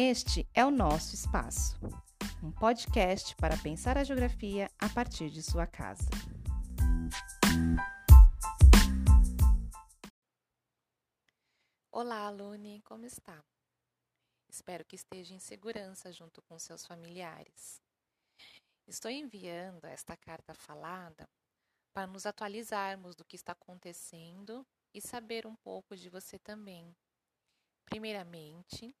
Este é o nosso espaço, um podcast para pensar a geografia a partir de sua casa. Olá, alune, como está? Espero que esteja em segurança junto com seus familiares. Estou enviando esta carta falada para nos atualizarmos do que está acontecendo e saber um pouco de você também. Primeiramente,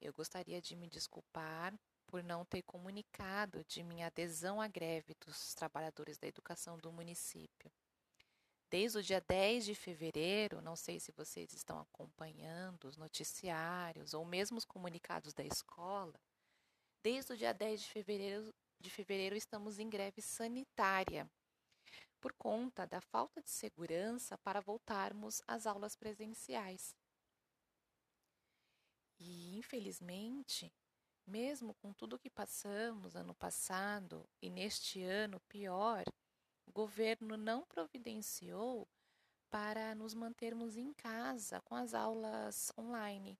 eu gostaria de me desculpar por não ter comunicado de minha adesão à greve dos trabalhadores da educação do município. Desde o dia 10 de fevereiro, não sei se vocês estão acompanhando os noticiários ou mesmo os comunicados da escola, desde o dia 10 de fevereiro, de fevereiro estamos em greve sanitária por conta da falta de segurança para voltarmos às aulas presenciais. E, infelizmente, mesmo com tudo que passamos ano passado e neste ano pior, o governo não providenciou para nos mantermos em casa com as aulas online.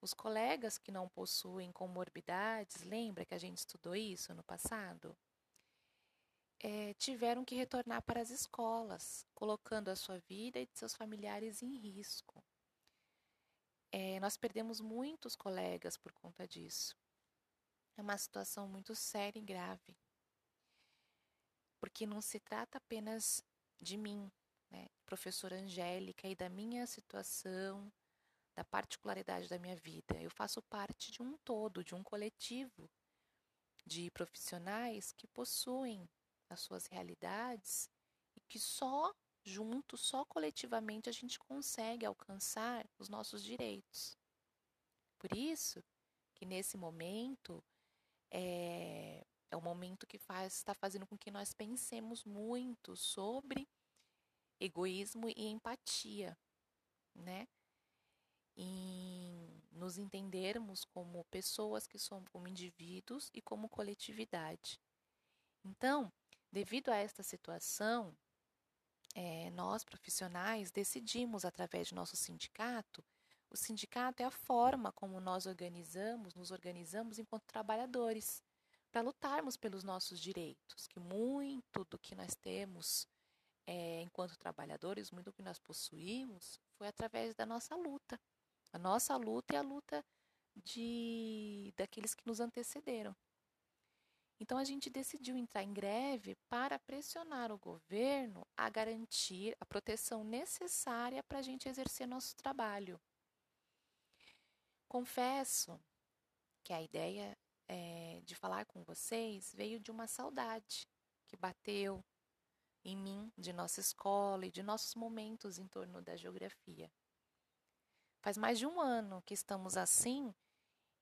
Os colegas que não possuem comorbidades, lembra que a gente estudou isso no passado? é, tiveram que retornar para as escolas, colocando a sua vida e de seus familiares em risco. É, nós perdemos muitos colegas por conta disso. É uma situação muito séria e grave. Porque não se trata apenas de mim, né, professora Angélica, e da minha situação, da particularidade da minha vida. Eu faço parte de um todo, de um coletivo de profissionais que possuem as suas realidades e que só juntos, só coletivamente a gente consegue alcançar os nossos direitos. Por isso que nesse momento é, é o momento que faz, está fazendo com que nós pensemos muito sobre egoísmo e empatia, né? Em nos entendermos como pessoas que somos, como indivíduos e como coletividade. Então, Devido a esta situação, é, nós profissionais decidimos, através de nosso sindicato, o sindicato é a forma como nós organizamos, nos organizamos enquanto trabalhadores, para lutarmos pelos nossos direitos, que muito do que nós temos é, enquanto trabalhadores, muito do que nós possuímos, foi através da nossa luta. A nossa luta e a luta de daqueles que nos antecederam. Então a gente decidiu entrar em greve para pressionar o governo a garantir a proteção necessária para a gente exercer nosso trabalho. Confesso que a ideia é, de falar com vocês veio de uma saudade que bateu em mim de nossa escola e de nossos momentos em torno da geografia. Faz mais de um ano que estamos assim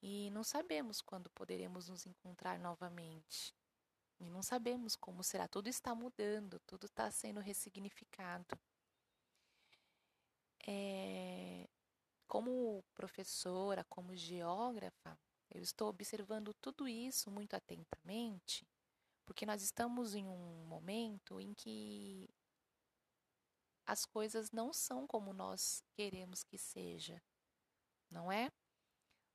e não sabemos quando poderemos nos encontrar novamente. E não sabemos como será. Tudo está mudando, tudo está sendo ressignificado. É, como professora, como geógrafa, eu estou observando tudo isso muito atentamente, porque nós estamos em um momento em que as coisas não são como nós queremos que seja, não é?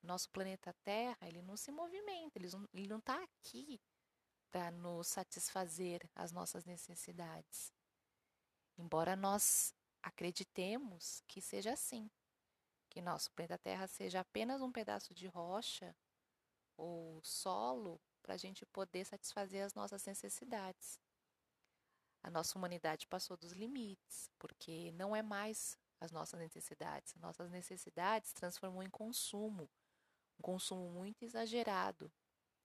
Nosso planeta Terra, ele não se movimenta, ele não está aqui para nos satisfazer as nossas necessidades. Embora nós acreditemos que seja assim, que nosso planeta Terra seja apenas um pedaço de rocha ou solo para a gente poder satisfazer as nossas necessidades. A nossa humanidade passou dos limites, porque não é mais as nossas necessidades. Nossas necessidades transformou em consumo, um consumo muito exagerado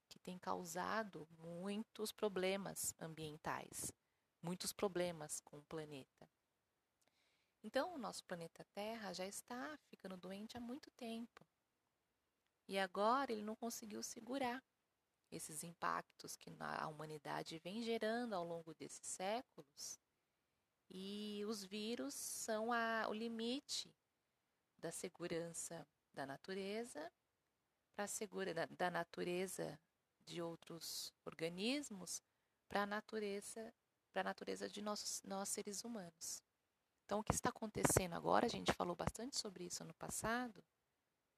que tem causado muitos problemas ambientais, muitos problemas com o planeta. Então, o nosso planeta Terra já está ficando doente há muito tempo. E agora ele não conseguiu segurar esses impactos que a humanidade vem gerando ao longo desses séculos. E os vírus são a, o limite da segurança da natureza para segura da, da natureza de outros organismos para a natureza para a natureza de nós, nós seres humanos. Então, o que está acontecendo agora, a gente falou bastante sobre isso no passado,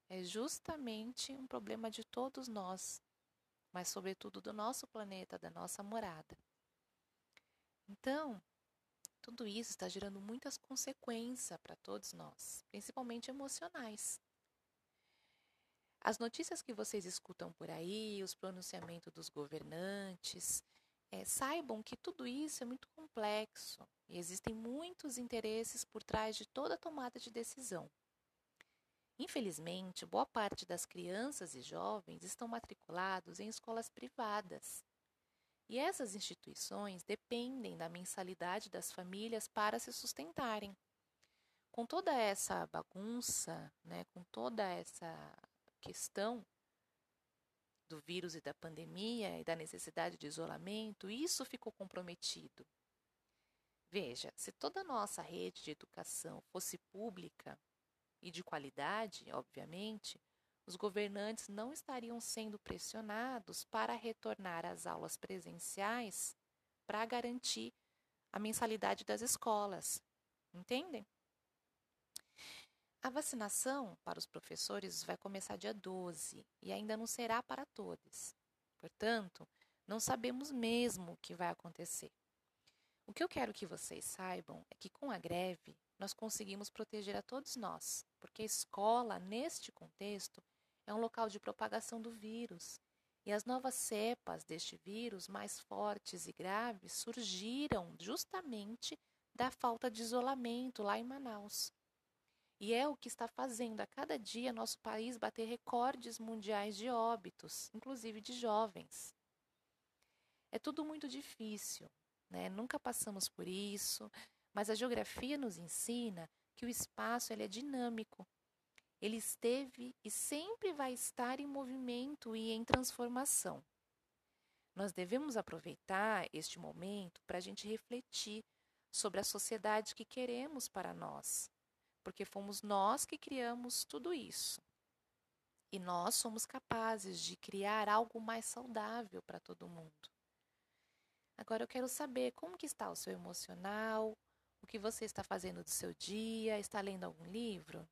é justamente um problema de todos nós, mas, sobretudo, do nosso planeta, da nossa morada. Então, tudo isso está gerando muitas consequências para todos nós, principalmente emocionais. As notícias que vocês escutam por aí, os pronunciamentos dos governantes, é, saibam que tudo isso é muito complexo e existem muitos interesses por trás de toda tomada de decisão. Infelizmente, boa parte das crianças e jovens estão matriculados em escolas privadas. E essas instituições dependem da mensalidade das famílias para se sustentarem. Com toda essa bagunça, né, com toda essa questão do vírus e da pandemia e da necessidade de isolamento, isso ficou comprometido. Veja, se toda a nossa rede de educação fosse pública e de qualidade, obviamente, os governantes não estariam sendo pressionados para retornar às aulas presenciais para garantir a mensalidade das escolas. Entendem? A vacinação para os professores vai começar dia 12 e ainda não será para todos. Portanto, não sabemos mesmo o que vai acontecer. O que eu quero que vocês saibam é que com a greve nós conseguimos proteger a todos nós, porque a escola, neste contexto, é um local de propagação do vírus. E as novas cepas deste vírus, mais fortes e graves, surgiram justamente da falta de isolamento lá em Manaus. E é o que está fazendo a cada dia nosso país bater recordes mundiais de óbitos, inclusive de jovens. É tudo muito difícil, né? Nunca passamos por isso, mas a geografia nos ensina que o espaço ele é dinâmico. Ele esteve e sempre vai estar em movimento e em transformação. Nós devemos aproveitar este momento para a gente refletir sobre a sociedade que queremos para nós, porque fomos nós que criamos tudo isso. E nós somos capazes de criar algo mais saudável para todo mundo. Agora eu quero saber como que está o seu emocional, o que você está fazendo do seu dia, está lendo algum livro?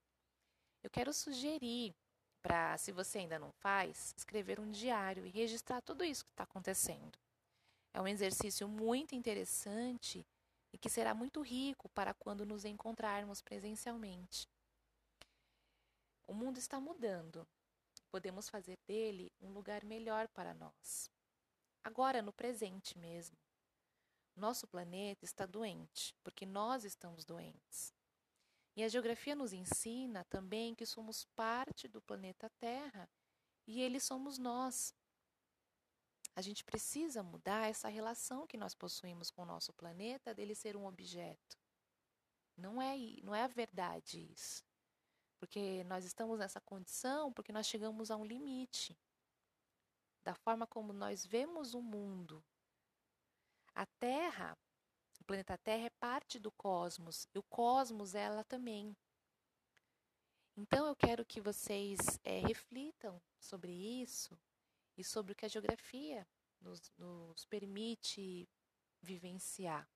Eu quero sugerir para, se você ainda não faz, escrever um diário e registrar tudo isso que está acontecendo. É um exercício muito interessante e que será muito rico para quando nos encontrarmos presencialmente. O mundo está mudando. Podemos fazer dele um lugar melhor para nós. Agora, no presente mesmo. Nosso planeta está doente, porque nós estamos doentes. E a geografia nos ensina também que somos parte do planeta Terra e ele somos nós. A gente precisa mudar essa relação que nós possuímos com o nosso planeta dele ser um objeto. Não é, não é a verdade isso. Porque nós estamos nessa condição porque nós chegamos a um limite. Da forma como nós vemos o mundo. A Terra, o planeta Terra é parte do cosmos. E o cosmos é ela também. Então eu quero que vocês é, reflitam sobre isso e sobre o que a geografia nos, nos permite vivenciar.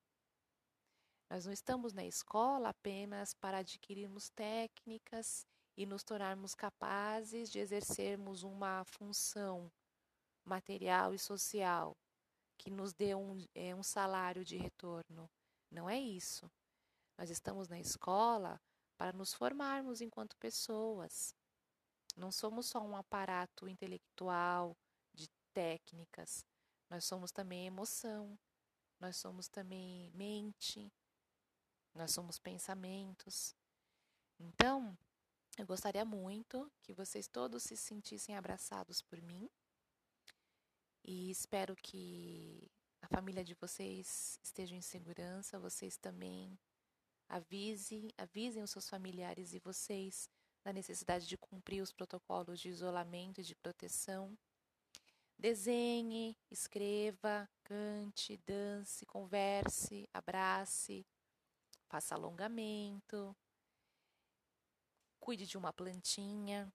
Nós não estamos na escola apenas para adquirirmos técnicas e nos tornarmos capazes de exercermos uma função material e social que nos dê um, é, um salário de retorno. Não é isso. Nós estamos na escola para nos formarmos enquanto pessoas. Não somos só um aparato intelectual técnicas, nós somos também emoção, nós somos também mente, nós somos pensamentos. Então, eu gostaria muito que vocês todos se sentissem abraçados por mim e espero que a família de vocês esteja em segurança, vocês também avisem, avisem os seus familiares e vocês da necessidade de cumprir os protocolos de isolamento e de proteção. Desenhe, escreva, cante, dance, converse, abrace, faça alongamento, cuide de uma plantinha,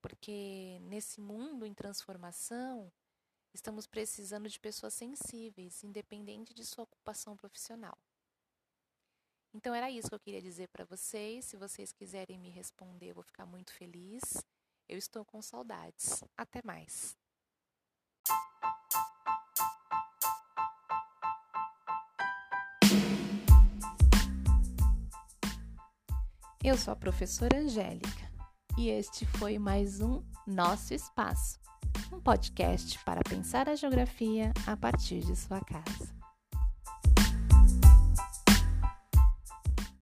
porque nesse mundo em transformação, estamos precisando de pessoas sensíveis, independente de sua ocupação profissional. Então era isso que eu queria dizer para vocês. Se vocês quiserem me responder, eu vou ficar muito feliz. Eu estou com saudades. Até mais. Eu sou a professora Angélica e este foi mais um Nosso Espaço, um podcast para pensar a geografia a partir de sua casa.